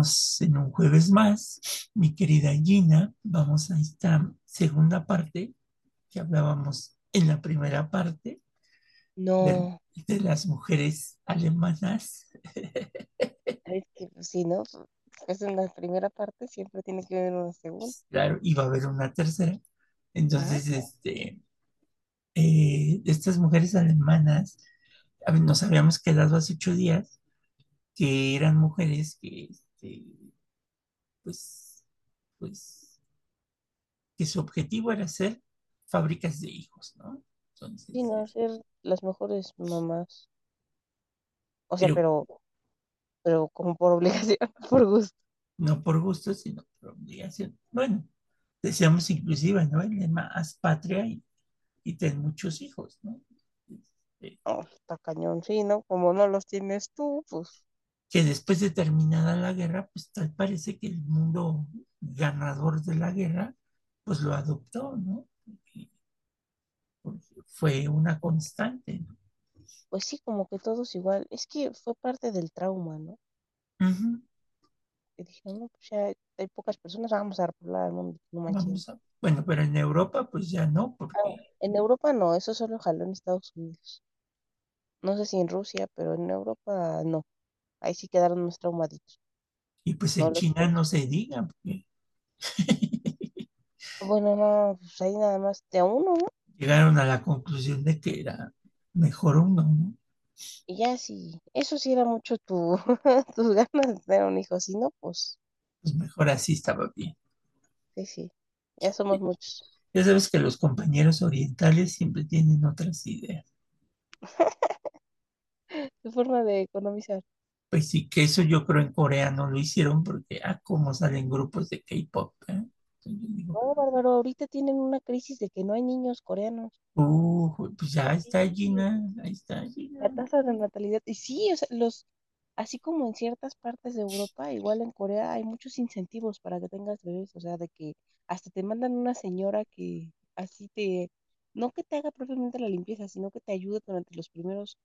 Estamos en un jueves más, mi querida Gina. Vamos a esta segunda parte que hablábamos en la primera parte de, No, de las mujeres alemanas. es que pues, sí, ¿no? Pues en la primera parte siempre tiene que haber una segunda. Claro, y va a haber una tercera. Ah, Entonces, este, eh, estas mujeres alemanas, nos habíamos quedado hace ocho días que eran mujeres que, este, pues, pues, que su objetivo era ser fábricas de hijos, ¿no? sí, Entonces, no, eh, ser las mejores mamás. O sea, pero pero, pero como por obligación, por gusto. no por gusto, sino por obligación. Bueno, decíamos inclusive, ¿no? El lema, haz patria y, y ten muchos hijos, ¿no? Este, Oh, está cañón, sí, ¿no? Como no los tienes tú, pues, que después de terminada la guerra, pues tal parece que el mundo ganador de la guerra, pues lo adoptó, ¿no? Porque, porque fue una constante, ¿no? pues sí, como que todos igual. Es que fue parte del trauma, ¿no? Ujú, Que dijeron, no, pues ya hay pocas personas, vamos a repoblar el mundo, no manches. A, bueno, pero en Europa pues ya no, Ah, porque, en Europa no, eso solo jaló en Estados Unidos. No sé si en Rusia, pero en Europa no. Ahí sí quedaron más traumaditos. y pues No en China no se diga, porque Bueno, no, pues ahí nada más de uno, ¿no? llegaron a la conclusión de que era mejor uno, ¿no? Y ya sí, eso sí era mucho tu, tus ganas de tener un hijo. Si no, pues Pues mejor así estaba bien. sí, sí, ya somos muchos. Ya sabes que los compañeros orientales siempre tienen otras ideas. Tu forma de economizar. Pues sí, que eso yo creo en Corea no lo hicieron porque, ah, cómo salen grupos de K-pop, ¿eh? No, Bárbaro, ahorita tienen una crisis de que no hay niños coreanos. uh, pues ya está Gina, ahí está Gina. La tasa de natalidad. Y sí, o sea, los, así como en ciertas partes de Europa, igual en Corea hay muchos incentivos para que tengas bebés. O sea, de que hasta te mandan una señora que así te, no que te haga propiamente la limpieza, sino que te ayude durante los primeros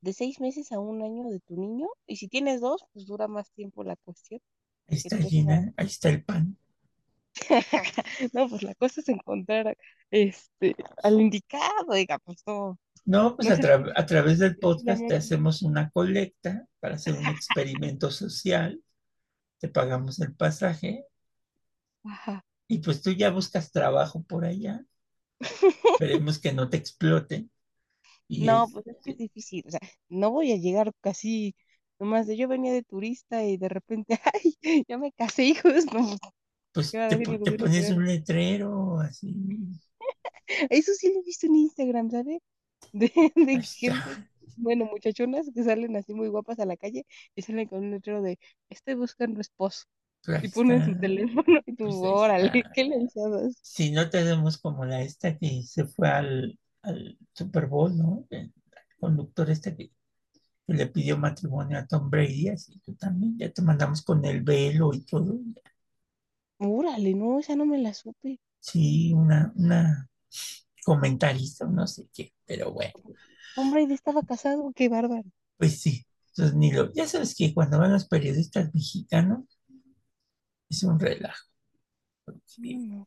de seis meses a un año de tu niño. Y si tienes dos, pues dura más tiempo la cuestión. Ahí está semanas. Gina, ahí está el pan. No, pues la cosa es encontrar este al indicado, diga, pues no, No, pues no a, tra- a través del podcast te hacemos una colecta para hacer un experimento social, te pagamos el pasaje Ajá. y pues tú ya buscas trabajo por allá, esperemos que no te exploten y No, pues es que es difícil, o sea, no voy a llegar casi, nomás de yo venía de turista y de repente, ay, ya me casé, hijos, no, pues, ¿qué pues te, te pones un letrero así, Eso sí lo he visto en Instagram, ¿sabes? De, gente, bueno, muchachonas que salen así muy guapas a la calle y salen con un letrero de, estoy buscando esposo, pues y ponen su teléfono y tú, pues órale, qué lanzadas. Si no tenemos como la esta que se fue al, al Super Bowl, ¿no? El conductor este que que le pidió matrimonio a Tom Brady, así tú también, ya te mandamos con el velo y todo. Órale, no, esa no me la supe. Sí, una, una comentarista, no sé qué, pero bueno, Hombre, ¿y estaba casado? Qué bárbaro. pues sí. Entonces, ni lo, ya sabes que cuando van los periodistas mexicanos es un relajo, porque, no.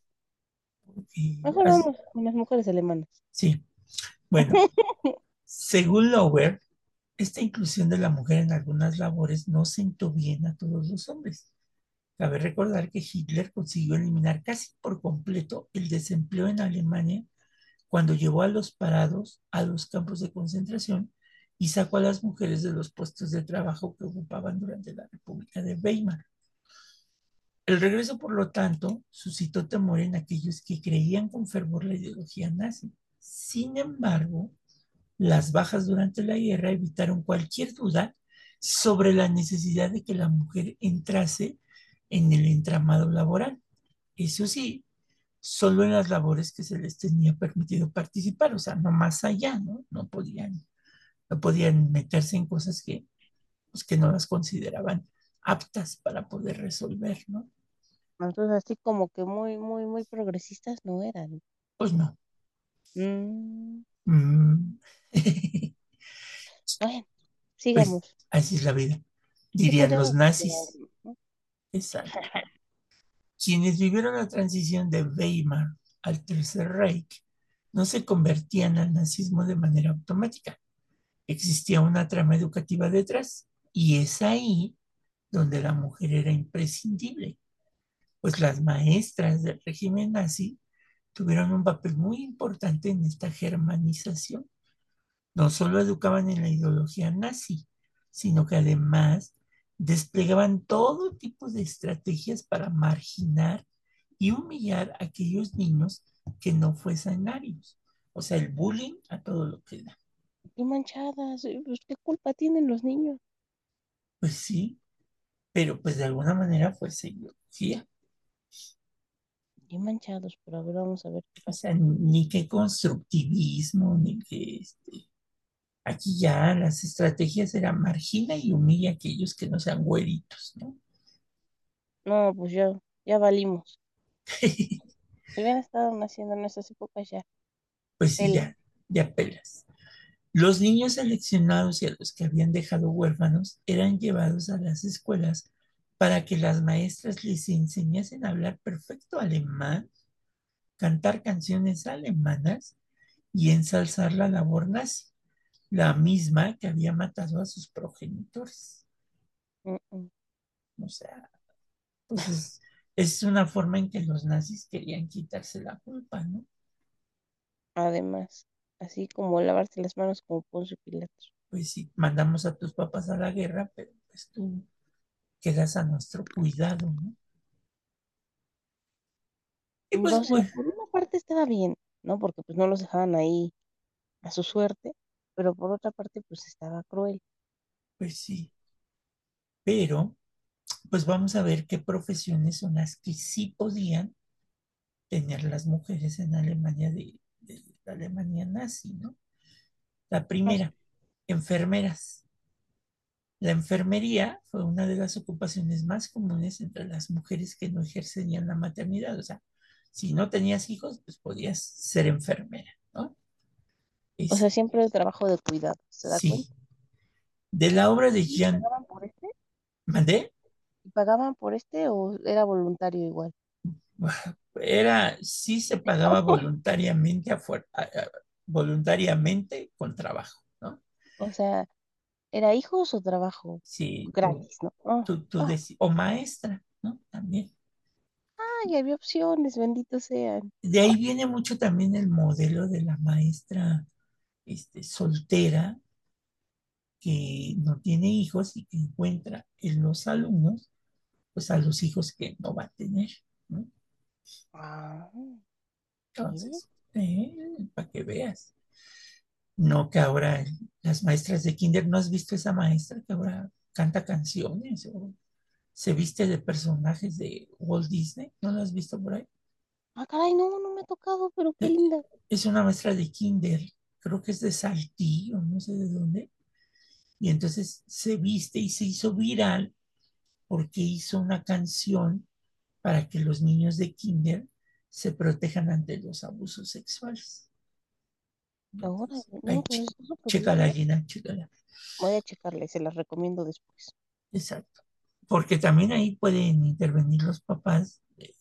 Porque Mejor as- vamos con las mujeres alemanas. sí, bueno, según Lower, esta inclusión de la mujer en algunas labores no sentó bien a todos los hombres. Cabe recordar que Hitler consiguió eliminar casi por completo el desempleo en Alemania cuando llevó a los parados a los campos de concentración y sacó a las mujeres de los puestos de trabajo que ocupaban durante la República de Weimar. El regreso, por lo tanto, suscitó temor en aquellos que creían con fervor la ideología nazi. Sin embargo, las bajas durante la guerra evitaron cualquier duda sobre la necesidad de que la mujer entrase en el entramado laboral. Eso sí, solo en las labores que se les tenía permitido participar, o sea, no más allá, ¿no? No podían, no podían meterse en cosas que, pues, que no las consideraban aptas para poder resolver, ¿no? Entonces, así como que muy, muy, muy progresistas no eran. Pues no. Mm, Mm. bueno, Pues sigamos. así es la vida. Sí dirían los nazis. ¿no? Exacto. Quienes vivieron la transición de Weimar al Tercer Reich no se convertían al nazismo de manera automática. Existía una trama educativa detrás y es ahí donde la mujer era imprescindible, pues las maestras del régimen nazi tuvieron un papel muy importante en esta germanización. No solo educaban en la ideología nazi, sino que además desplegaban todo tipo de estrategias para marginar y humillar a aquellos niños que no fuesen arios. O sea, el bullying a todo lo que da. Y manchadas, pues, ¿qué culpa tienen los niños? Pues sí, pero pues de alguna manera fue ideología. Y manchados, pero a ver, vamos a ver qué O pasa. sea, ni qué constructivismo, ni qué este. Aquí ya las estrategias eran margina y humilla a aquellos que no sean güeritos, ¿no? No, pues ya, ya valimos. Si hubieran estado naciendo en esas épocas ya. Pues sí, ya, ya pelas. Los niños seleccionados y a los que habían dejado huérfanos eran llevados a las escuelas para que las maestras les enseñasen a hablar perfecto alemán, cantar canciones alemanas y ensalzar la labor nazi, la misma que había matado a sus progenitores. O sea, pues es, es una forma en que los nazis querían quitarse la culpa, ¿no? Además, así como lavarse las manos como Poncio Pilatos. Pues sí, mandamos a tus papás a la guerra, pero pues tú quedas a nuestro cuidado, ¿no? Y pues O sea, bueno, por una parte estaba bien, ¿no? Porque pues no los dejaban ahí a su suerte, pero por otra parte pues estaba cruel. pues sí. Pero, pues vamos a ver qué profesiones son las que sí podían tener las mujeres en Alemania de, de la Alemania nazi, ¿no? La primera, enfermeras. La enfermería fue una de las ocupaciones más comunes entre las mujeres que no ejercerían la maternidad. O sea, si no tenías hijos, pues podías ser enfermera, ¿no? O sea, siempre el trabajo de cuidado, ¿se da cuenta? sí. De la obra de ¿Y Jean pagaban por este? Mandé, ¿Y pagaban por este o era voluntario igual? Era, sí se pagaba voluntariamente, afuera, a- a- voluntariamente con trabajo, ¿no? O sea, ¿era hijos o trabajo Sí, tú, gratis, no? Ah, tú, tú ah, o maestra, ¿no? También. ay, había opciones, benditos sean. De ahí viene mucho también el modelo de la maestra este, soltera que no tiene hijos y que encuentra en los alumnos, pues a los hijos que no va a tener. Ah. Entonces, para que veas. No que ahora las maestras de kinder, ¿no has visto esa maestra que ahora canta canciones o se viste de personajes de Walt Disney? ¿No la has visto por ahí? Ah, caray, no, no me ha tocado, pero qué Eh, linda. Es una maestra de kinder, creo que es de Saltillo, no sé de dónde. Y entonces se viste y se hizo viral porque hizo una canción para que los niños de kinder se protejan ante los abusos sexuales. Ahora, Entonces, no, ahí, ch- está súper chécala, chécala. Voy a checarle, se las recomiendo después. Exacto. Porque también ahí pueden intervenir los papás, eh,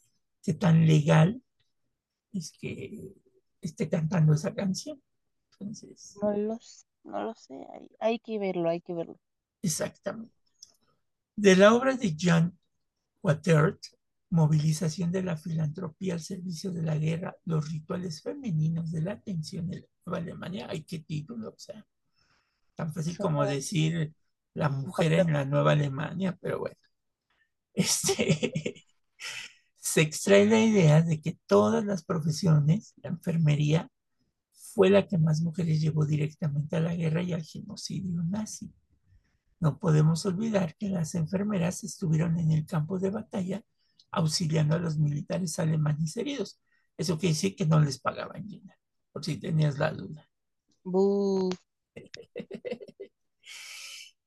qué tan legal es que esté cantando esa canción. Entonces, No lo sé, no lo sé, hay, hay que verlo, hay que verlo. exactamente. De la obra de John Watert, Movilización de la filantropía al servicio de la guerra, los rituales femeninos de la atención en la Nueva Alemania, ay, qué título, o sea, tan fácil como decir la mujer en la Nueva Alemania, pero bueno. Este, se extrae la idea de que todas las profesiones, la enfermería, fue la que más mujeres llevó directamente a la guerra y al genocidio nazi. No podemos olvidar que las enfermeras estuvieron en el campo de batalla auxiliando a los militares alemanes heridos. Eso quiere decir que no les pagaban, Gina, por si tenías la duda.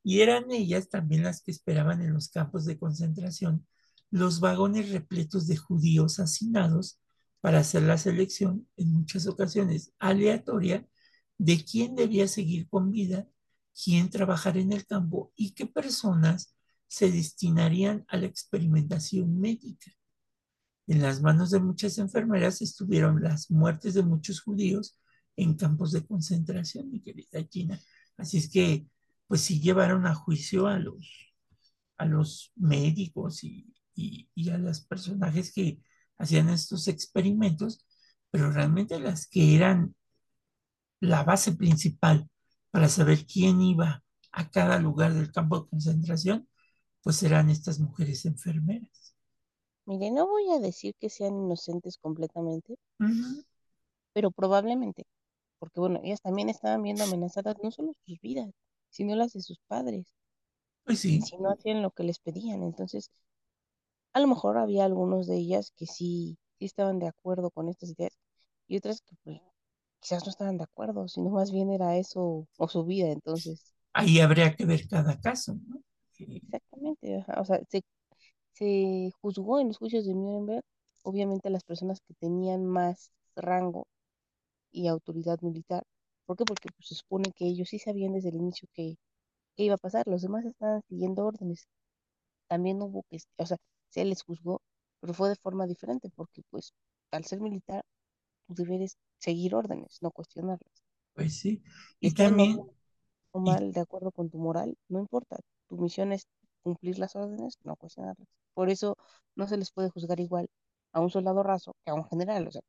Y eran ellas también las que esperaban en los campos de concentración los vagones repletos de judíos hacinados para hacer la selección, en muchas ocasiones aleatoria, de quién debía seguir con vida, quién trabajar en el campo y qué personas se destinarían a la experimentación médica. En las manos de muchas enfermeras estuvieron las muertes de muchos judíos en campos de concentración, mi querida Gina. Así es que, pues sí llevaron a juicio a los, a los médicos y, y, y a los personajes que hacían estos experimentos, pero realmente las que eran la base principal para saber quién iba a cada lugar del campo de concentración, pues eran estas mujeres enfermeras. Mire, no voy a decir que sean inocentes completamente, pero probablemente, porque bueno, ellas también estaban viendo amenazadas no solo sus vidas, sino las de sus padres, Pues sí, si no hacían lo que les pedían. Entonces, a lo mejor había algunos de ellas que sí, sí estaban de acuerdo con estas ideas y otras que pues quizás no estaban de acuerdo, sino más bien era eso o su vida. Entonces, ahí habría que ver cada caso, ¿no? Exactamente, ajá, O sea, se, se juzgó en los juicios de Nuremberg, obviamente a las personas que tenían más rango y autoridad militar. ¿Por qué? Porque pues, se supone que ellos sí sabían desde el inicio que, que iba a pasar, los demás estaban siguiendo órdenes. También hubo que, o sea, se les juzgó, pero fue de forma diferente, porque pues al ser militar, tu deber es seguir órdenes, no cuestionarlas. Pues sí. Y también, o y, mal de acuerdo con tu moral, no importa. Tu misión es cumplir las órdenes, no cuestionarlas. Por eso no se les puede juzgar igual a un soldado raso que a un general, o sea,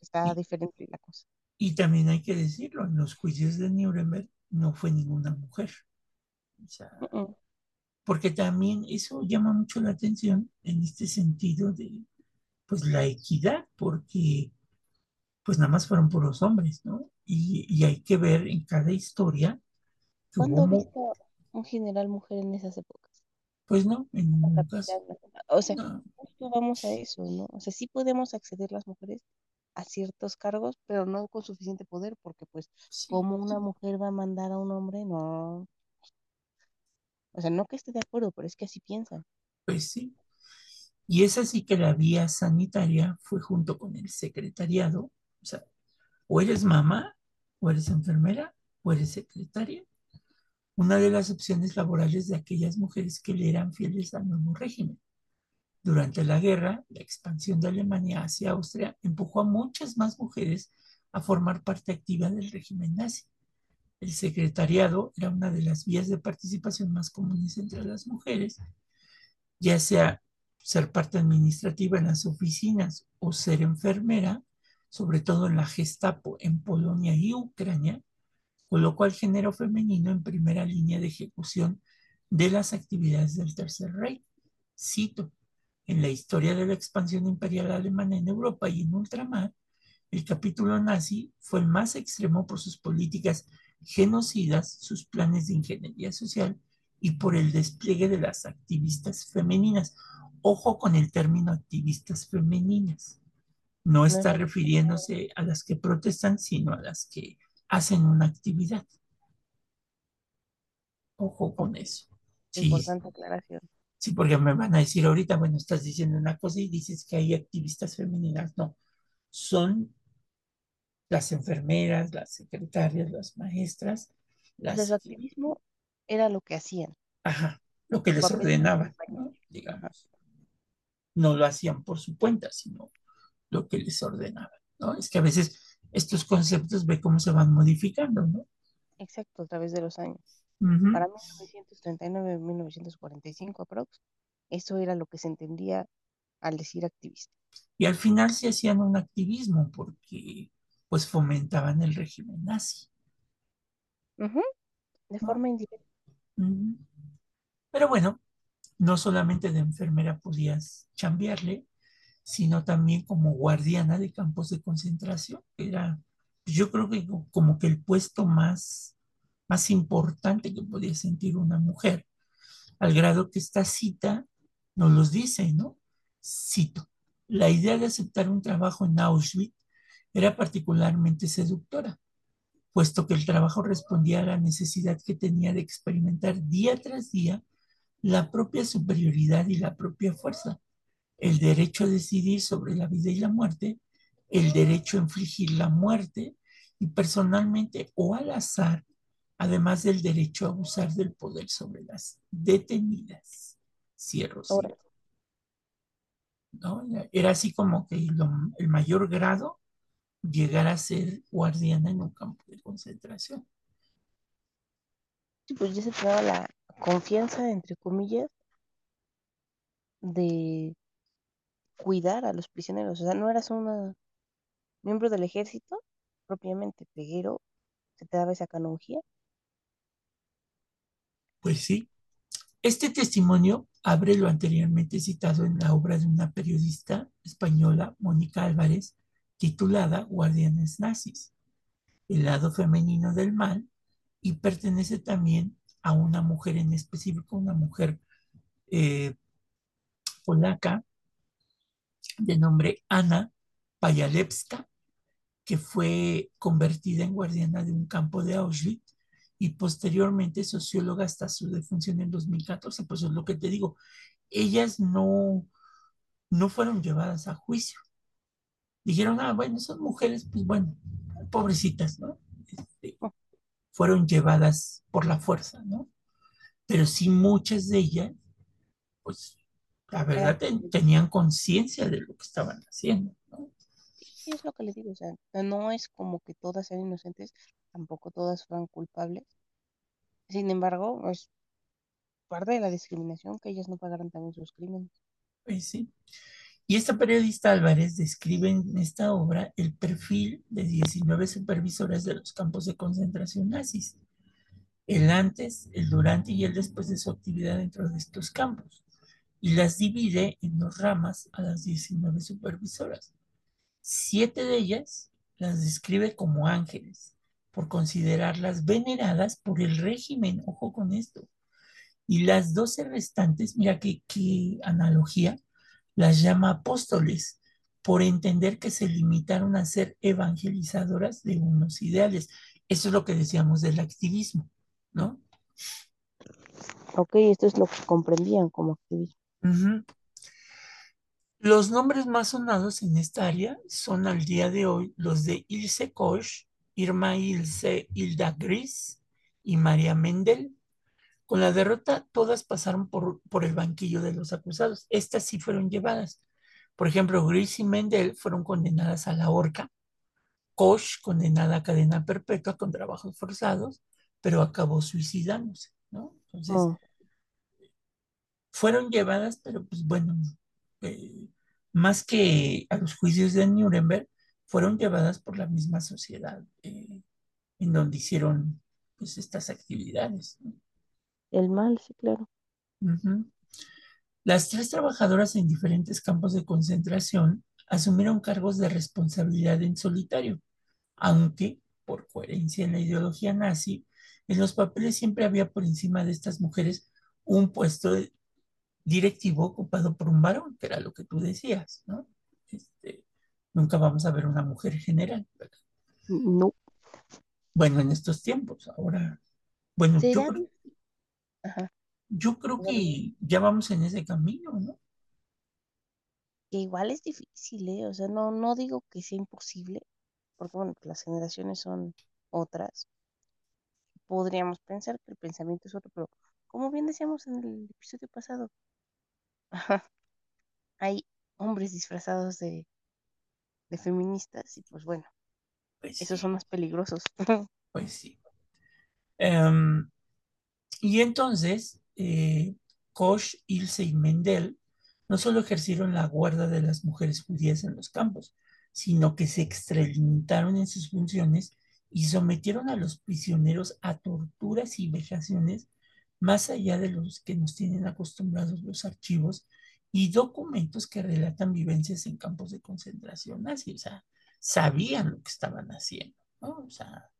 está y, diferente la cosa. y también hay que decirlo, en los juicios de Nuremberg no fue ninguna mujer. O sea, porque también eso llama mucho la atención en este sentido de, pues, la equidad, porque pues nada más fueron puros hombres, ¿no? Y, y hay que ver en cada historia ¿Cuándo viste a un general mujer en esas épocas? pues no, en ningún caso. O sea, No, justo vamos a eso, ¿no? O sea, sí podemos acceder las mujeres a ciertos cargos, pero no con suficiente poder, porque pues, sí, ¿cómo una mujer va a mandar a un hombre? No. O sea, no que esté de acuerdo, pero es que así piensan. pues sí. Y es así que la vía sanitaria fue junto con el secretariado, o sea, o eres mamá, o eres enfermera, o eres secretaria, una de las opciones laborales de aquellas mujeres que le eran fieles al nuevo régimen. Durante la guerra, la expansión de Alemania hacia Austria empujó a muchas más mujeres a formar parte activa del régimen nazi. El secretariado era una de las vías de participación más comunes entre las mujeres, ya sea ser parte administrativa en las oficinas o ser enfermera, sobre todo en la Gestapo en Polonia y Ucrania, colocó al género femenino en primera línea de ejecución de las actividades del Tercer Reich. Cito, en la historia de la expansión imperial alemana en Europa y en ultramar, el capítulo nazi fue el más extremo por sus políticas genocidas, sus planes de ingeniería social y por el despliegue de las activistas femeninas. Ojo con el término activistas femeninas. No No es está refiriéndose a las que protestan, sino a las que hacen una actividad. Ojo con eso. Sí, importante aclaración. sí, porque me van a decir ahorita, bueno, estás diciendo una cosa y dices que hay activistas femeninas. No, son las enfermeras, las secretarias, las maestras, las, activismo era lo que hacían, ajá, lo que les ordenaban, Digamos, no lo hacían por su cuenta, sino lo que les ordenaban, ¿no? Es que a veces estos conceptos ve cómo se van modificando, ¿no? exacto, a través de los años. Ujú. Para 1939-1945 aprox, eso era lo que se entendía al decir activista. Y al final se hacían un activismo porque pues fomentaban el régimen nazi, De ¿no? forma indirecta. Pero bueno, no solamente de enfermera podías chambearle, sino también como guardiana de campos de concentración. Era, yo creo que como que el puesto más, más importante que podía sentir una mujer, al grado que esta cita nos los dice, ¿no? Cito, la idea de aceptar un trabajo en Auschwitz era particularmente seductora, puesto que el trabajo respondía a la necesidad que tenía de experimentar día tras día la propia superioridad y la propia fuerza, el derecho a decidir sobre la vida y la muerte, el derecho a infligir la muerte y personalmente o al azar además del derecho a abusar del poder sobre las detenidas. Cierro, cierro. ¿no? Era así como que lo, el mayor grado llegar a ser guardiana en un campo de concentración. sí, pues ya se te daba la confianza, entre comillas, de cuidar a los prisioneros. O sea, no eras una miembro del ejército propiamente, pero se te daba esa canonjía. Pues sí, este testimonio abre lo anteriormente citado en la obra de una periodista española, Mónica Álvarez, titulada Guardianes Nazis, el lado femenino del mal, y pertenece también a una mujer en específico, una mujer eh, polaca de nombre Ana Payalewska, que fue convertida en guardiana de un campo de Auschwitz y posteriormente socióloga hasta su defunción en 2014. Pues es lo que te digo, ellas no, no fueron llevadas a juicio. Dijeron, ah, bueno, son mujeres, pues bueno, pobrecitas, ¿no? Este, fueron llevadas por la fuerza, ¿no? Pero sí muchas de ellas, pues la verdad ten, tenían conciencia de lo que estaban haciendo, ¿no? Sí, es lo que les digo, o sea, no es como que todas sean inocentes, tampoco todas fueran culpables. Sin embargo, es parte de la discriminación que ellas no pagaran también sus crímenes. Pues sí. Y esta periodista Álvarez describe en esta obra el perfil de 19 supervisoras de los campos de concentración nazis, el antes, el durante y el después de su actividad dentro de estos campos, y las divide en dos ramas a las 19 supervisoras. Siete de ellas las describe como ángeles, por considerarlas veneradas por el régimen, ojo con esto. Y las doce restantes, mira qué, analogía, las llama apóstoles, por entender que se limitaron a ser evangelizadoras de unos ideales. Eso es lo que decíamos del activismo, ¿no? Ok, esto es lo que comprendían como activismo. Los nombres más sonados en esta área son al día de hoy los de Ilse Koch, Irma Ilse Hilda Gris y María Mendel. Con la derrota, todas pasaron por, por, el banquillo de los acusados. Estas sí fueron llevadas. Por ejemplo, Gris y Mendel fueron condenadas a la horca. Koch condenada a cadena perpetua con trabajos forzados, pero acabó suicidándose, ¿no? Entonces, oh. Fueron llevadas, pero pues bueno, eh, más que a los juicios de Nuremberg, fueron llevadas por la misma sociedad eh, en donde hicieron pues estas actividades. ¿no? El mal, sí, claro. Uh -huh. Las tres trabajadoras en diferentes campos de concentración asumieron cargos de responsabilidad en solitario, aunque, por coherencia en la ideología nazi, en los papeles siempre había por encima de estas mujeres un puesto de, directivo ocupado por un varón, que era lo que tú decías, ¿no? Este, nunca vamos a ver una mujer general, ¿verdad? No. Bueno, en estos tiempos, ahora, bueno, yo creo, Ajá. yo creo que ya vamos en ese camino, ¿no? Que igual es difícil, ¿eh? O sea, no, no digo que sea imposible, porque bueno, las generaciones son otras. Podríamos pensar que el pensamiento es otro, pero como bien decíamos en el episodio pasado, ajá, hay hombres disfrazados de, de feministas y pues bueno, Pues esos sí, son más peligrosos. pues sí. Em, y entonces, eh, Koch, Ilse y Mendel no solo ejercieron la guarda de las mujeres judías en los campos, sino que se extralimitaron en sus funciones y sometieron a los prisioneros a torturas y vejaciones más allá de los que nos tienen acostumbrados los archivos y documentos que relatan vivencias en campos de concentración nazi. O sea, sabían lo que estaban haciendo, ¿no? O sea,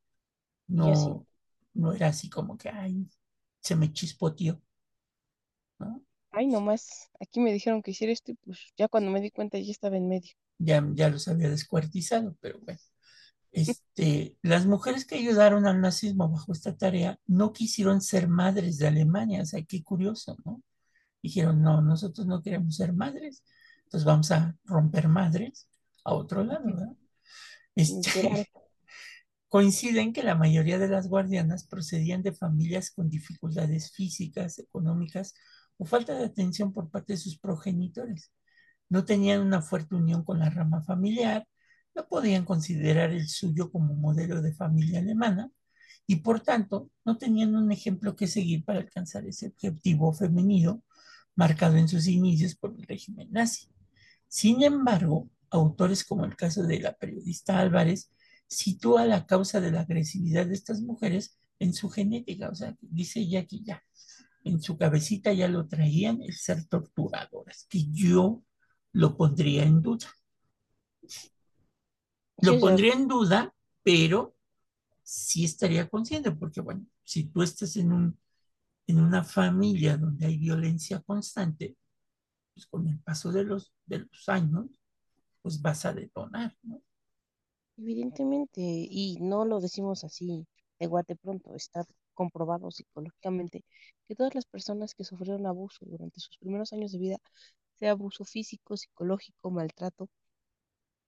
no, no era así como que, ay, se me chispoteó, ¿no? Ay, nomás, aquí me dijeron que hiciera esto y pues ya cuando me di cuenta ya estaba en medio. Ya, ya los había descuartizado, pero bueno. Este, las mujeres que ayudaron al nazismo bajo esta tarea no quisieron ser madres de Alemania, o sea, qué curioso, ¿no? Dijeron, no, nosotros no queremos ser madres, entonces vamos a romper madres a otro lado, ¿verdad? Este, Coinciden que la mayoría de las guardianas procedían de familias con dificultades físicas, económicas o falta de atención por parte de sus progenitores. No tenían una fuerte unión con la rama familiar, no podían considerar el suyo como modelo de familia alemana y por tanto no tenían un ejemplo que seguir para alcanzar ese objetivo femenino marcado en sus inicios por el régimen nazi. Sin embargo, autores como el caso de la periodista Álvarez sitúa la causa de la agresividad de estas mujeres en su genética, o sea, dice ya que ya, en su cabecita ya lo traían el ser torturadoras, que yo lo pondría en duda. Lo pondría en duda, pero sí estaría consciente, porque bueno, si tú estás en, un, en una familia donde hay violencia constante, pues con el paso de los, de los años, pues vas a detonar, ¿no? Evidentemente, y no lo decimos así de guate pronto, está comprobado psicológicamente que todas las personas que sufrieron abuso durante sus primeros años de vida, sea abuso físico, psicológico, maltrato,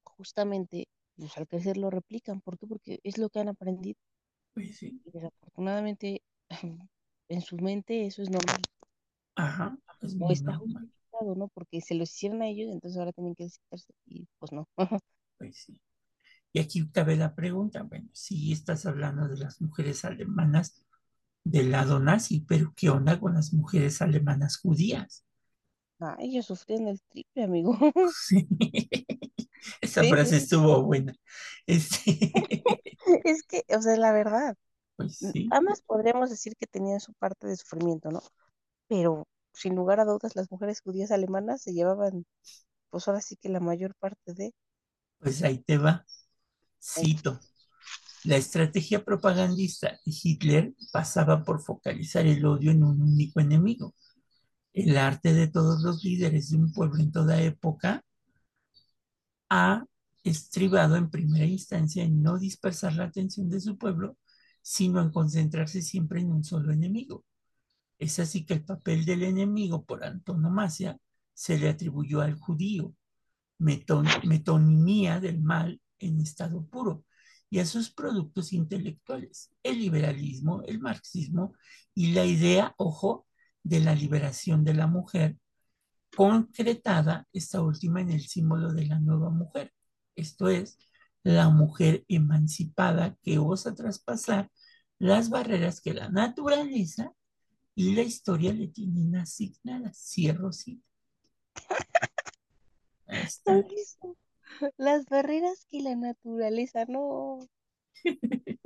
justamente pues, al crecer lo replican. ¿Por qué? Porque es lo que han aprendido. Pues sí. Y desafortunadamente, en su mente eso es normal. Ajá. Es no está justificado, ¿no? Porque se lo hicieron a ellos, entonces ahora tienen que desquitarse y pues no. pues sí. Y aquí cabe la pregunta, bueno, si estás hablando de las mujeres alemanas del lado nazi, pero ¿qué onda con las mujeres alemanas judías? Ah, ellos sufrían el triple, amigo. Sí. Esa frase estuvo buena. Este... es que, o sea, la verdad. Pues. Además, podríamos decir que tenían su parte de sufrimiento, ¿no? Pero, sin lugar a dudas, las mujeres judías alemanas se llevaban, pues ahora sí que la mayor parte de... Pues ahí te va. Cito. La estrategia propagandista de Hitler pasaba por focalizar el odio en un único enemigo. El arte de todos los líderes de un pueblo en toda época ha estribado en primera instancia en no dispersar la atención de su pueblo, sino en concentrarse siempre en un solo enemigo. Es así que el papel del enemigo por antonomasia se le atribuyó al judío, metonimía del mal en estado puro, y a sus productos intelectuales, el liberalismo, el marxismo y la idea, ojo, de la liberación de la mujer concretada esta última en el símbolo de la nueva mujer, esto es, la mujer emancipada que osa traspasar las barreras que la naturaleza y la historia le tienen asignadas. Cierro sí. Las barreras que la naturaleza no.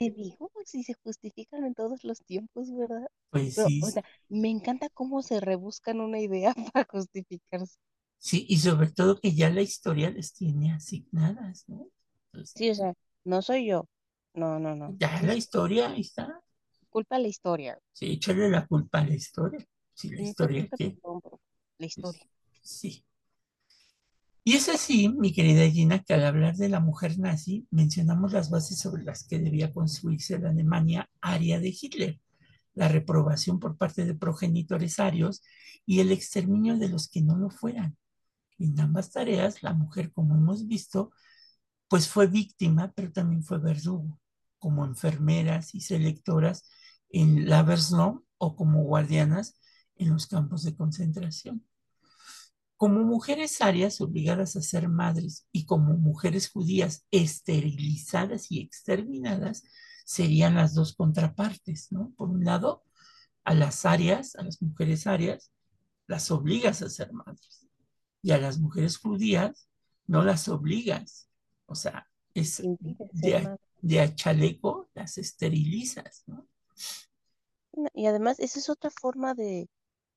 Le digo, si se justifican en todos los tiempos, ¿verdad? Pues sí. O sea, me encanta cómo se rebuscan una idea para justificarse. Sí, y sobre todo que ya la historia les tiene asignadas, ¿no? sí, o sea, no soy yo. No, no, no. Ya la historia ahí está. Culpa a la historia. Sí, échale la culpa a la historia. Sí, la historia que. La historia. Sí. Y es así, mi querida Gina, que al hablar de la mujer nazi, mencionamos las bases sobre las que debía construirse la Alemania aria de Hitler, la reprobación por parte de progenitores arios y el exterminio de los que no lo fueran. En ambas tareas, la mujer, como hemos visto, pues fue víctima, pero también fue verdugo, como enfermeras y selectoras en la o como guardianas en los campos de concentración. Como mujeres arias obligadas a ser madres y como mujeres judías esterilizadas y exterminadas, serían las dos contrapartes, ¿no? Por un lado, a las arias, a las mujeres arias, las obligas a ser madres. Y a las mujeres judías no las obligas. O sea, es de, de a chaleco las esterilizas, ¿no? Y además, esa es otra forma de,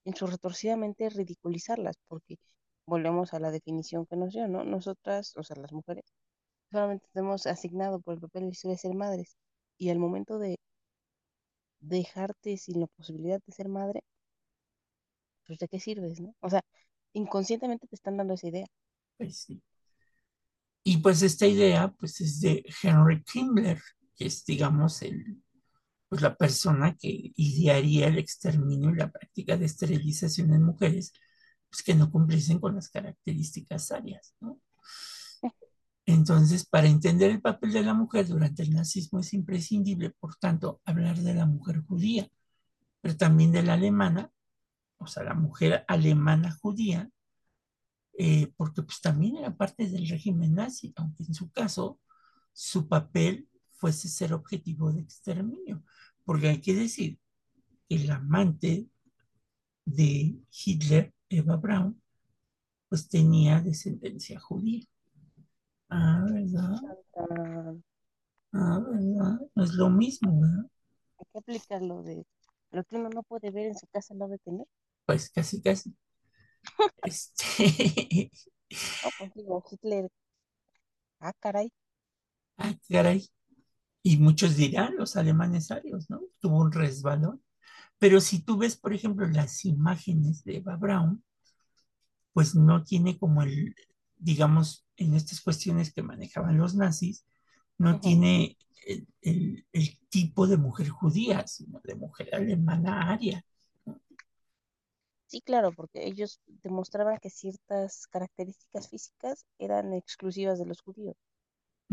en su retorcidamente, ridiculizarlas, porque volvemos a la definición que nos dio, ¿no? Nosotras, o sea, las mujeres, solamente tenemos asignado por el papel de ser madres. Y al momento de dejarte sin la posibilidad de ser madre, pues de qué sirves, ¿no? O sea, inconscientemente te están dando esa idea. Pues sí. Y pues esta idea, pues es de Henry Kimbler, que es, digamos, el, pues la persona que idearía el exterminio y la práctica de esterilización en mujeres pues, que no cumpliesen con las características áreas, ¿no? Entonces, para entender el papel de la mujer durante el nazismo es imprescindible, por tanto, hablar de la mujer judía, pero también de la alemana, o sea, la mujer alemana judía, eh, porque pues también era parte del régimen nazi, aunque en su caso su papel fuese ser objetivo de exterminio, porque hay que decir que el amante de Hitler, Eva Braun, pues tenía descendencia judía. Ah, ¿verdad? Ah, ¿verdad? No es lo mismo, ¿verdad? hay que aplicar lo de lo que uno no puede ver en su casa lo de tener. Pues casi, casi. Este, No, pues digo, Hitler, ah, caray. ah, caray. Y muchos dirán, los alemanes arios, ¿no? Tuvo un resbalón. Pero si tú ves, por ejemplo, las imágenes de Eva Braun, pues no tiene como el, digamos, en estas cuestiones que manejaban los nazis, no tiene el, el- el tipo de mujer judía, sino de mujer alemana aria. Sí, claro, porque ellos demostraban que ciertas características físicas eran exclusivas de los judíos.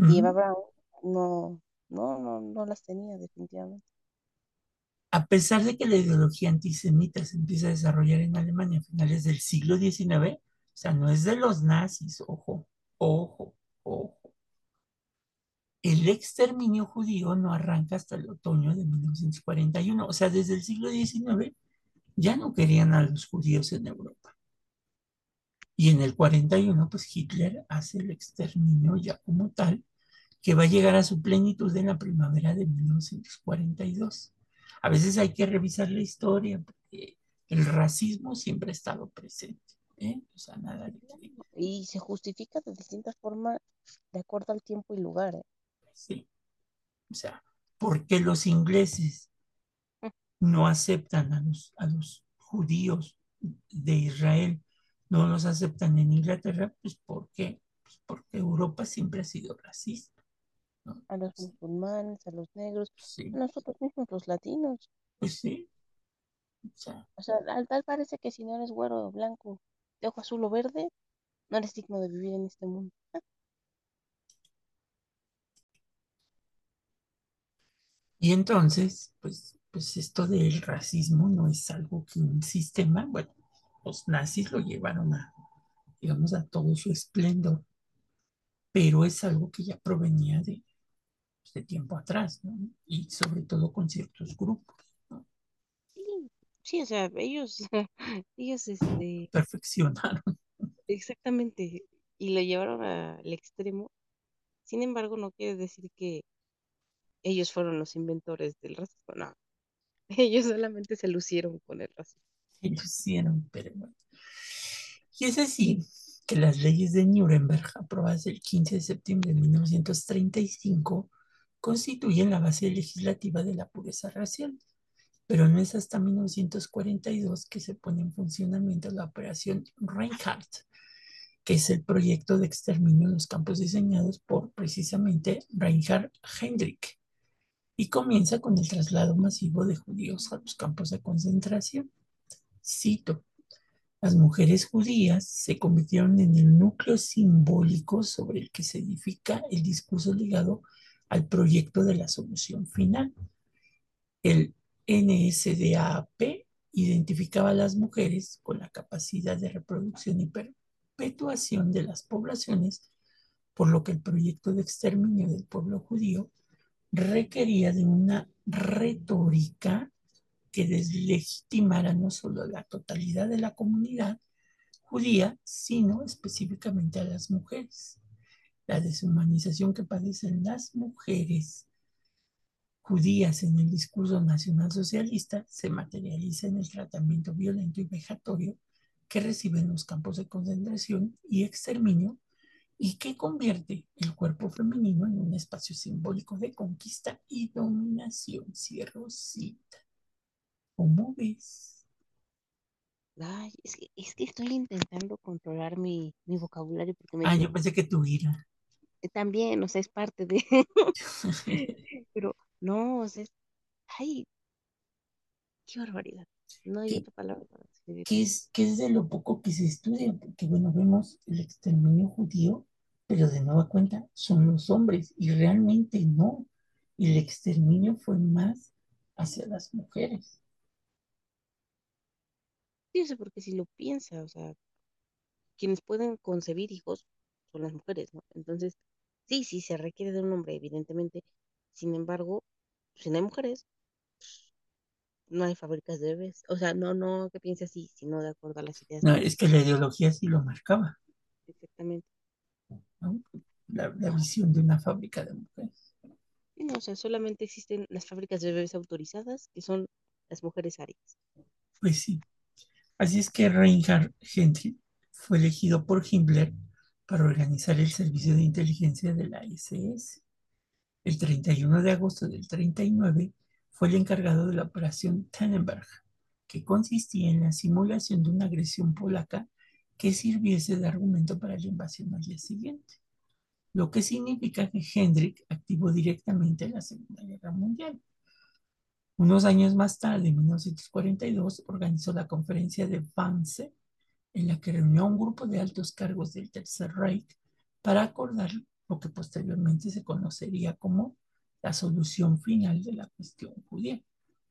Y Eva. Braun no, no, no, no las tenía definitivamente. A pesar de que la ideología antisemita se empieza a desarrollar en Alemania a finales del siglo XIX, o sea, no es de los nazis, ojo, ojo, ojo. El exterminio judío no arranca hasta el otoño de 1941, o sea, desde el siglo XIX ya no querían a los judíos en Europa. Y en el 41, pues Hitler hace el exterminio ya como tal, que va a llegar a su plenitud en la primavera de 1942. A veces hay que revisar la historia porque el racismo siempre ha estado presente. ¿eh? O sea, nada de Y se justifica de distintas formas de acuerdo al tiempo y lugar. ¿eh? sí. O sea, ¿por qué los ingleses no aceptan a los, a los judíos de Israel? No los aceptan en Inglaterra, pues ¿por qué? Pues porque Europa siempre ha sido racista. ¿No? A los musulmanes, a los negros, a nosotros mismos, los latinos. pues sí. O sea, O sea, al tal parece que si no eres güero o blanco, de ojo azul o verde, no eres digno de vivir en este mundo. Y entonces, pues, pues esto del racismo no es algo que un sistema, bueno, los nazis lo llevaron a, digamos, a todo su esplendor, pero es algo que ya provenía de, de tiempo atrás, ¿no? Y sobre todo con ciertos grupos, ¿no? Sí, sí, o sea, ellos, ellos, este, Perfeccionaron. exactamente, y lo llevaron al extremo. Sin embargo, no quiere decir que ellos fueron los inventores del racismo, no. Ellos solamente se lucieron con el racismo. Ellos hicieron, pero bueno. Y es así que las leyes de Nuremberg, aprobadas el 15 de septiembre de 1935, constituyen la base legislativa de la pureza racial. Pero no es hasta 1942 que se pone en funcionamiento la operación Reinhardt, que es el proyecto de exterminio en los campos diseñados por precisamente Reinhard Heydrich, y comienza con el traslado masivo de judíos a los campos de concentración. Cito, las mujeres judías se convirtieron en el núcleo simbólico sobre el que se edifica el discurso ligado al proyecto de la solución final. El NSDAP identificaba a las mujeres con la capacidad de reproducción y perpetuación de las poblaciones, por lo que el proyecto de exterminio del pueblo judío requería de una retórica que deslegitimara no solo la totalidad de la comunidad judía, sino específicamente a las mujeres. La deshumanización que padecen las mujeres judías en el discurso nacionalsocialista se materializa en el tratamiento violento y vejatorio que reciben los campos de concentración y exterminio y que convierte el cuerpo femenino en un espacio simbólico de conquista y dominación. Cierro cita. ¿Cómo ves? Ay, es que, es que estoy intentando controlar mi, mi vocabulario porque me Ah, yo pensé que tu ira. Eh, también, o sea, es parte de, pero no, o sea, es- ay, qué barbaridad. No hay ¿Qué, otra palabra para qué es, ¿Qué es de lo poco que se estudia? Porque, bueno, vemos el exterminio judío pero de nueva cuenta son los hombres y realmente no. El exterminio fue más hacia las mujeres. Sí, o porque si lo piensa, o sea, quienes pueden concebir hijos son las mujeres, ¿no? Entonces, sí, sí, se requiere de un hombre, evidentemente. Sin embargo, si no hay mujeres, no hay fábricas de bebés. O sea, no, no que piense así, sino de acuerdo a las ideas No, es que la ideología sí lo marcaba, Exactamente. ¿no? La, la visión de una fábrica de mujeres. No, o sea, solamente existen las fábricas de bebés autorizadas, que son las mujeres arias. Pues sí. Así es que Reinhard Henry fue elegido por Himmler para organizar el servicio de inteligencia de la SS. El 31 de agosto del 39 fue el encargado de la operación Tannenberg, que consistía en la simulación de una agresión polaca que sirviese de argumento para la invasión al día siguiente, lo que significa que Hendrik activó directamente la Segunda Guerra Mundial. Unos años más tarde, en 1942, organizó la conferencia de Wannsee, en la que reunió un grupo de altos cargos del Tercer Reich para acordar lo que posteriormente se conocería como la solución final de la cuestión judía,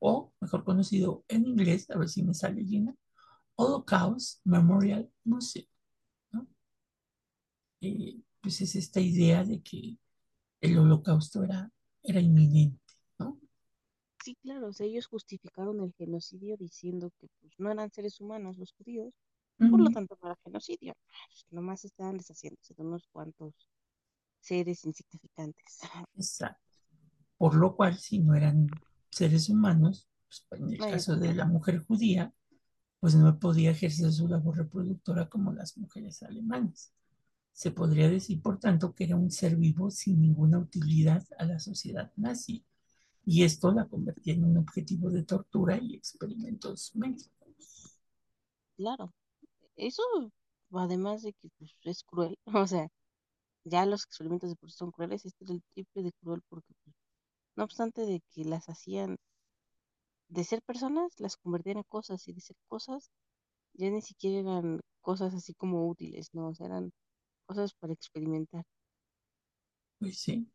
o mejor conocido en inglés, a ver si me sale llena, Holocaust Memorial Museum. Eh, pues es esta idea de que el holocausto era, era inminente, ¿no? Sí, claro, ellos justificaron el genocidio diciendo que pues, no eran seres humanos los judíos, por lo tanto no era genocidio, nomás estaban deshaciéndose de unos cuantos seres insignificantes. Exacto. Por lo cual, si no eran seres humanos, pues, en el caso de la mujer judía, pues no podía ejercer su labor reproductora como las mujeres alemanas. Se podría decir, por tanto, que era un ser vivo sin ninguna utilidad a la sociedad nazi, y esto la convertía en un objetivo de tortura y experimentos médicos. claro, eso además de que pues, es cruel, o sea, ya los experimentos de por sí son crueles, este era el triple de cruel porque pues, no obstante de que las hacían de ser personas, las convertían en cosas y de ser cosas ya ni siquiera eran cosas así como útiles, no, o sea, eran cosas para experimentar. Pues sí,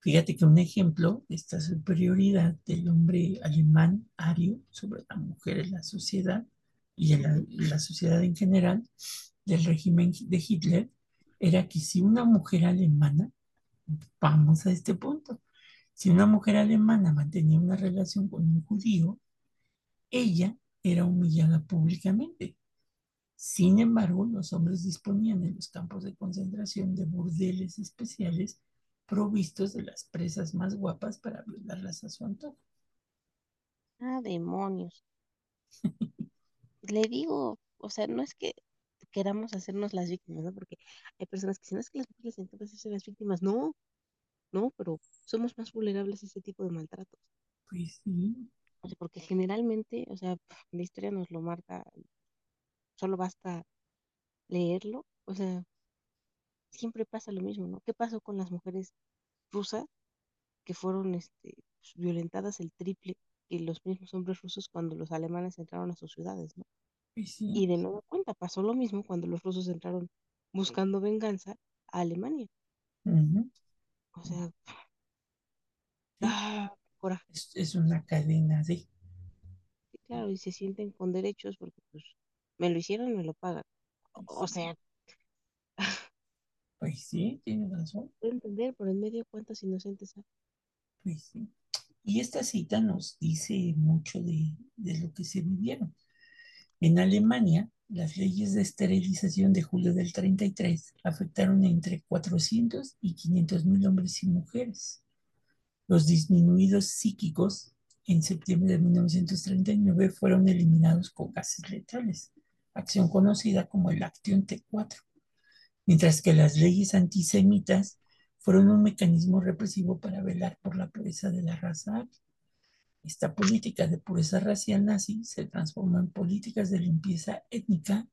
fíjate que un ejemplo de esta superioridad del hombre alemán ario sobre la mujer en la sociedad y en la, la sociedad en general del régimen de Hitler era que si una mujer alemana, vamos a este punto, si una mujer alemana mantenía una relación con un judío, ella era humillada públicamente. Sin embargo, los hombres disponían en los campos de concentración de burdeles especiales provistos de las presas más guapas para violarlas a su antojo. Ah, demonios. Le digo, o sea, no es que queramos hacernos las víctimas, ¿no? Porque hay personas que dicen, "No, es que las mujeres encanta hacerse las víctimas. No, no, pero somos más vulnerables a ese tipo de maltratos. Pues sí, O sea, porque generalmente, o sea, la historia nos lo marca, solo basta leerlo. O sea, siempre pasa lo mismo, ¿no? ¿Qué pasó con las mujeres rusas que fueron este, violentadas el triple que los mismos hombres rusos cuando los alemanes entraron a sus ciudades, ¿no? sí. Y de nueva cuenta pasó lo mismo cuando los rusos entraron buscando venganza a Alemania. O sea, sí. ah, coraje. Es, es una cadena de, Sí, claro, y se sienten con derechos porque pues me lo hicieron, me lo pagan. O, o sí, sea, pues sí, tiene razón, puedo entender por en medio cuántos inocentes hay. pues sí. Y esta cita nos dice mucho de, de lo que se vivieron. En Alemania, las leyes de esterilización de julio del 33 afectaron entre 400 y 500 mil hombres y mujeres. Los disminuidos psíquicos en septiembre de 1939 fueron eliminados con gases letales, acción conocida como el Action T4, mientras que las leyes antisemitas fueron un mecanismo represivo para velar por la pureza de la raza. Esta política de pureza racial nazi se transformó en políticas de limpieza étnica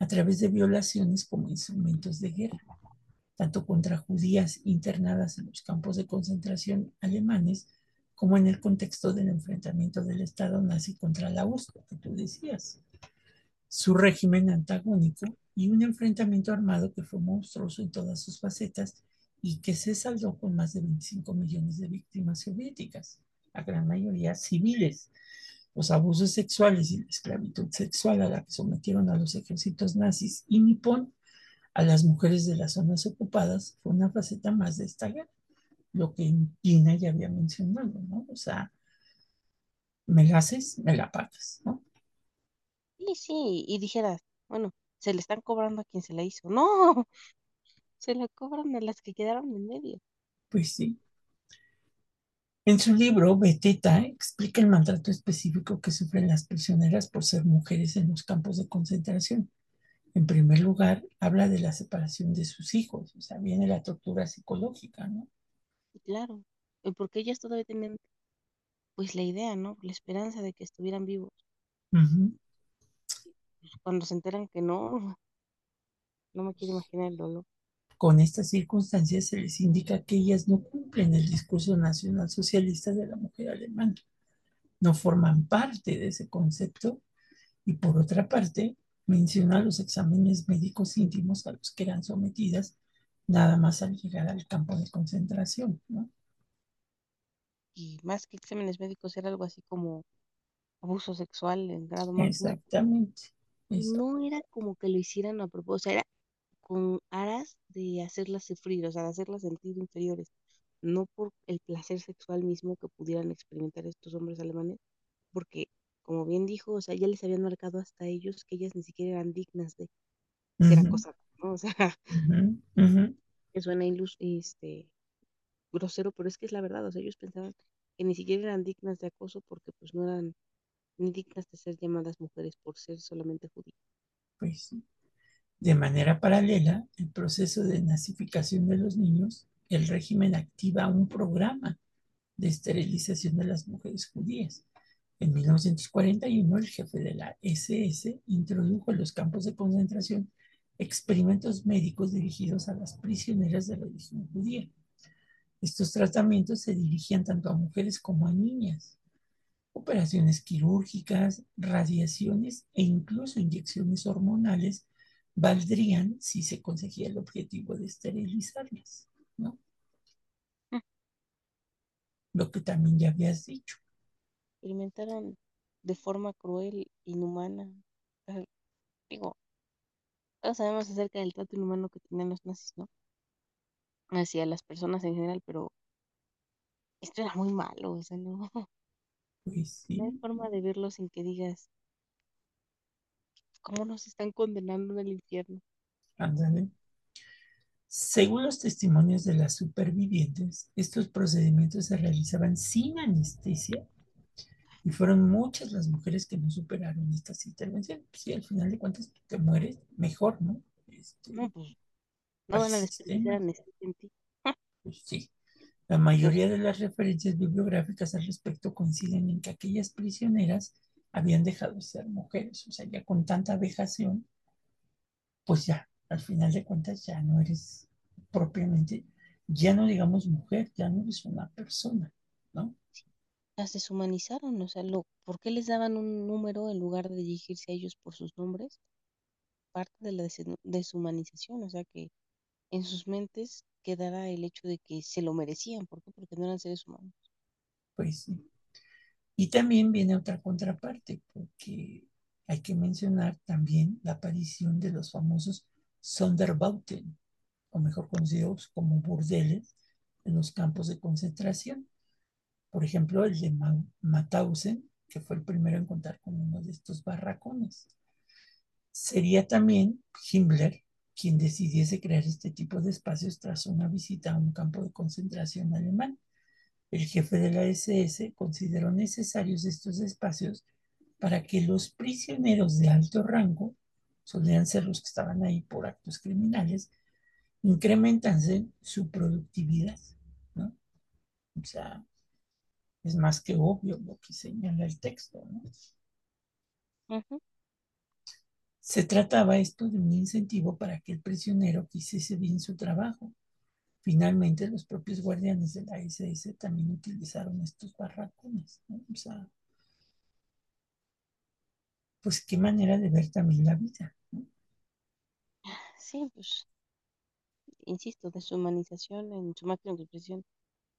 a través de violaciones como instrumentos de guerra, tanto contra judías internadas en los campos de concentración alemanes como en el contexto del enfrentamiento del Estado nazi contra la URSS, que tú decías. Su régimen antagónico y un enfrentamiento armado que fue monstruoso en todas sus facetas y que se saldó con más de 25 millones de víctimas soviéticas, la gran mayoría civiles. Los abusos sexuales y la esclavitud sexual a la que sometieron a los ejércitos nazis y nipón a las mujeres de las zonas ocupadas fue una faceta más de esta guerra, lo que Gina ya había mencionado, ¿no? O sea, me la haces, me la pagas, ¿no? Sí, sí, y dijeras, bueno, se le están cobrando a quien se la hizo. No, se la cobran a las que quedaron en medio. Pues sí. En su libro, Beteta explica el maltrato específico que sufren las prisioneras por ser mujeres en los campos de concentración. En primer lugar, habla de la separación de sus hijos, o sea, viene la tortura psicológica, ¿no? Claro, porque ellas todavía tenían, pues, la idea, ¿no? La esperanza de que estuvieran vivos. Cuando se enteran que no, no me quiero imaginar el dolor. Con estas circunstancias se les indica que ellas no cumplen el discurso nacional socialista de la mujer alemana, no forman parte de ese concepto y por otra parte menciona los exámenes médicos íntimos a los que eran sometidas nada más al llegar al campo de concentración, ¿no? Y más que exámenes médicos era algo así como abuso sexual en grado máximo. Exactamente. No era como que lo hicieran a propósito, era con aras de hacerlas sufrir, o sea, de hacerlas sentir inferiores, no por el placer sexual mismo que pudieran experimentar estos hombres alemanes, porque, como bien dijo, o sea, ya les habían marcado hasta ellos que ellas ni siquiera eran dignas de, que era cosa, ¿no? O sea, que suena ilus, este, grosero, pero es que es la verdad, o sea, ellos pensaban que ni siquiera eran dignas de acoso porque pues no eran ni dignas de ser llamadas mujeres por ser solamente judías. Pues sí. De manera paralela, el proceso de nazificación de los niños, el régimen activa un programa de esterilización de las mujeres judías. En 1941, el jefe de la SS introdujo en los campos de concentración experimentos médicos dirigidos a las prisioneras de religión judía. Estos tratamientos se dirigían tanto a mujeres como a niñas. Operaciones quirúrgicas, radiaciones e incluso inyecciones hormonales valdrían si se conseguía el objetivo de esterilizarlas, ¿no? Mm. Lo que también ya habías dicho. Experimentaron de forma cruel, inhumana. Digo, todos sabemos acerca del trato inhumano que tenían los nazis, ¿no? Hacia las personas en general, pero esto era muy malo, o sea, no, Pues no hay sí, forma de verlo sin que digas, ¿cómo nos están condenando en el infierno? ándale. Según los testimonios de las supervivientes, estos procedimientos se realizaban sin anestesia y fueron muchas las mujeres que no superaron estas intervenciones. Pues sí, al final de cuentas te mueres mejor, ¿no? Este, No, pues, no van a en ti. pues sí. La mayoría de las referencias bibliográficas al respecto coinciden en que aquellas prisioneras habían dejado de ser mujeres, o sea, ya con tanta vejación, pues ya, al final de cuentas ya no eres propiamente, ya no digamos mujer, ya no eres una persona, ¿no? Las deshumanizaron, o sea, lo, ¿por qué les daban un número en lugar de dirigirse a ellos por sus nombres? Parte de la des- deshumanización, o sea, que en sus mentes quedara el hecho de que se lo merecían. ¿Por qué? Porque no eran seres humanos. Pues sí. Y también viene otra contraparte, porque hay que mencionar también la aparición de los famosos Sonderbauten, o mejor conocidos como burdeles, en los campos de concentración. Por ejemplo, el de Ma Mauthausen, que fue el primero en contar con uno de estos barracones. Sería también Himmler quien decidiese crear este tipo de espacios tras una visita a un campo de concentración alemán. El jefe de la SS consideró necesarios estos espacios para que los prisioneros de alto rango, solían ser los que estaban ahí por actos criminales, incrementasen su productividad, ¿no? O sea, es más que obvio lo que señala el texto, ¿no? Se trataba esto de un incentivo para que el prisionero quisiese bien su trabajo. Finalmente, los propios guardianes de la SS también utilizaron estos barracones, ¿no? O sea, pues qué manera de ver también la vida, ¿no? Sí, pues, insisto, deshumanización en su máxima expresión.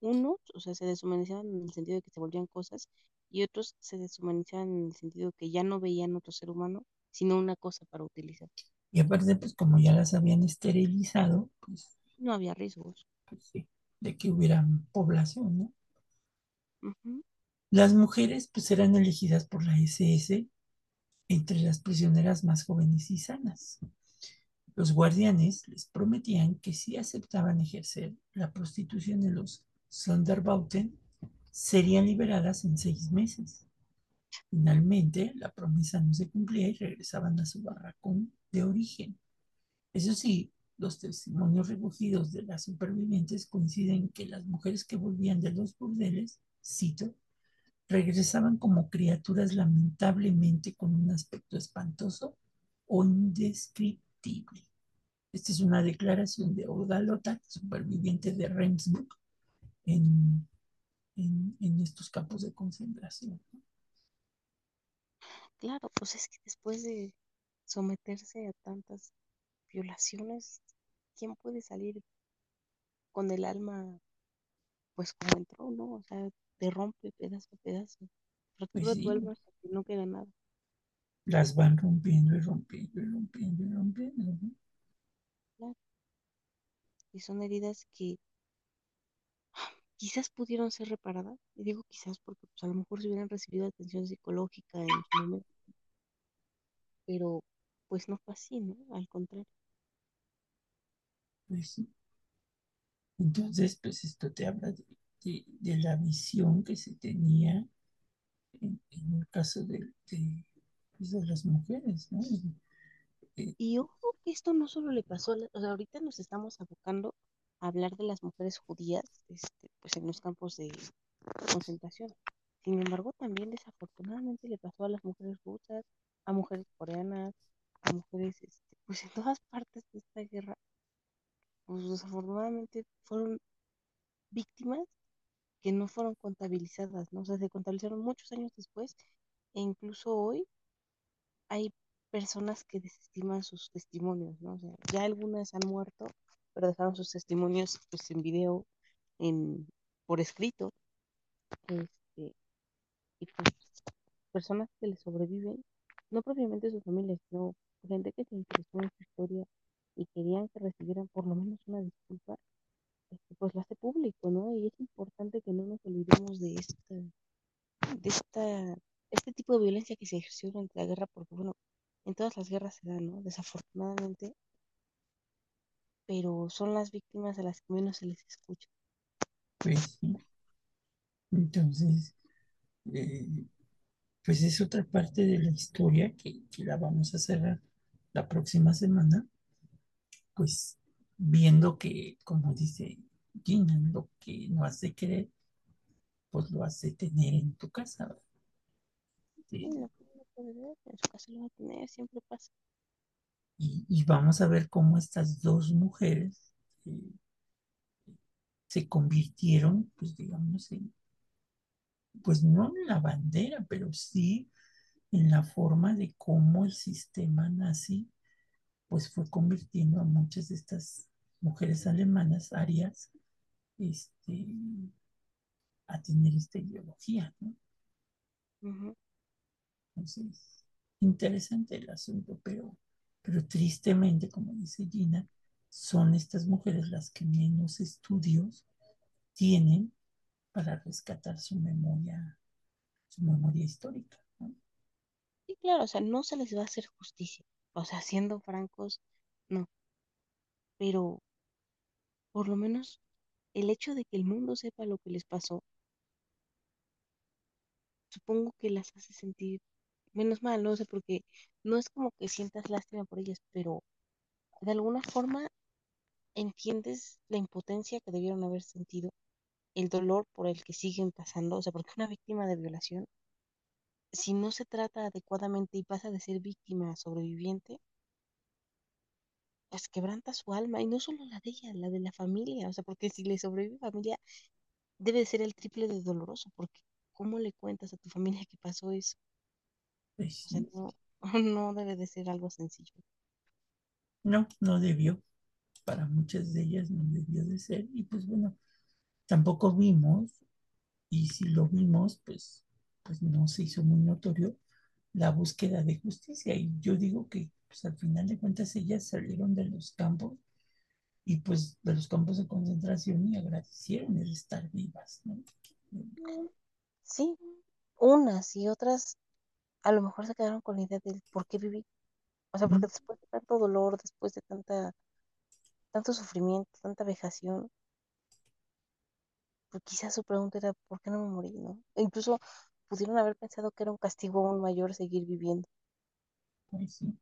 Unos, o sea, se deshumanizaban en el sentido de que se volvían cosas y otros se deshumanizaban en el sentido de que ya no veían otro ser humano, sino una cosa para utilizar. Y aparte, pues como ya las habían esterilizado, pues, No había riesgos. sí, de que hubiera población. Las mujeres pues eran elegidas por la SS entre las prisioneras más jóvenes y sanas. Los guardianes les prometían que si aceptaban ejercer la prostitución en los Sonderbauten, serían liberadas en seis meses. Finalmente, la promesa no se cumplía y regresaban a su barracón de origen. Eso sí, los testimonios recogidos de las supervivientes coinciden que las mujeres que volvían de los burdeles, cito, regresaban como criaturas lamentablemente con un aspecto espantoso o indescriptible. Esta es una declaración de Olga Lota, superviviente de Remsburg, en, en, en estos campos de concentración. Claro, pues es que después de someterse a tantas violaciones, ¿quién puede salir con el alma pues como entró, ¿no? O sea, te rompe pedazo a pedazo. Pues sí, alma hasta que no queda nada. las van rompiendo y rompiendo y rompiendo y rompiendo. ¿no? Claro. Y son heridas que quizás pudieron ser reparadas. Y digo quizás porque pues, a lo mejor si hubieran recibido atención psicológica en su momento, pero pues no fue así, ¿no? Al contrario. Pues. Entonces, pues esto te habla de, de- de la visión que se tenía en, en el caso de, de, pues, de las mujeres, ¿no? Eh, Y ojo que esto no solo le pasó, a la- o sea, ahorita nos estamos abocando a hablar de las mujeres judías, este, pues en los campos de concentración. Sin embargo, también desafortunadamente le pasó a las mujeres rusas, a mujeres coreanas, a mujeres, este, pues en todas partes de esta guerra, pues desafortunadamente fueron víctimas que no fueron contabilizadas, ¿no? O sea, se contabilizaron muchos años después e incluso hoy hay personas que desestiman sus testimonios, ¿no? O sea, ya algunas han muerto, pero dejaron sus testimonios pues en video, en, por escrito, este, y pues personas que le sobreviven, no propiamente sus familias, sino gente que se interesó en su historia y querían que recibieran por lo menos una disculpa, este, pues lo hace público, ¿no? Y es importante que no nos olvidemos de esta, de esta, este tipo de violencia que se ejerció durante la guerra, porque bueno, en todas las guerras se da, ¿no? Desafortunadamente, pero son las víctimas a las que menos se les escucha. pues sí. Entonces, eh, pues es otra parte de la historia que, que la vamos a cerrar la próxima semana, pues viendo que, como dice Gina, lo que no has de querer, pues lo has de tener en tu casa. Sí, lo que ver, en su casa lo va a tener, siempre pasa. Y, y vamos a ver cómo estas dos mujeres eh, se convirtieron, pues digamos, en, pues no en la bandera, pero sí en la forma de cómo el sistema nazi pues fue convirtiendo a muchas de estas mujeres alemanas, arias, este, a tener esta ideología, ¿no? Entonces, interesante el asunto, pero, pero tristemente, como dice Gina, son estas mujeres las que menos estudios tienen para rescatar su memoria, su memoria histórica, ¿no? Sí, claro, o sea, no se les va a hacer justicia. O sea, siendo francos, no. Pero por lo menos el hecho de que el mundo sepa lo que les pasó, supongo que las hace sentir menos mal, no sé, porque no es como que sientas lástima por ellas, pero de alguna forma entiendes la impotencia que debieron haber sentido, el dolor por el que siguen pasando, o sea, porque una víctima de violación, si no se trata adecuadamente y pasa de ser víctima a sobreviviente, pues quebranta su alma, y no solo la de ella, la de la familia, o sea, porque si le sobrevive familia, debe de ser el triple de doloroso, porque ¿cómo le cuentas a tu familia que pasó eso? Pues O sea, no, no debe de ser algo sencillo. No, no debió. Para muchas de ellas no debió de ser. Y pues bueno, tampoco vimos, y si lo vimos, pues, pues no se hizo muy notorio la búsqueda de justicia. Y yo digo que pues, al final de cuentas ellas salieron de los campos y pues de los campos de concentración y agradecieron el estar vivas, ¿no? Sí, unas y otras a lo mejor se quedaron con la idea del por qué viví. O sea, porque Mm, después de tanto dolor, después de tanta, tanto sufrimiento, tanta vejación, pues quizás su pregunta era ¿por qué no me morí, no? E incluso pudieron haber pensado que era un castigo aún mayor seguir viviendo. Pues sí,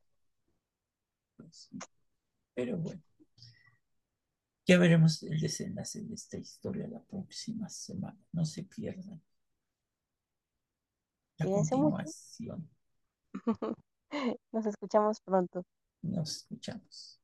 pues sí. Pero bueno, ya veremos el desenlace de esta historia la próxima semana. No se pierdan la mucho. continuación. Nos escuchamos pronto. Nos escuchamos.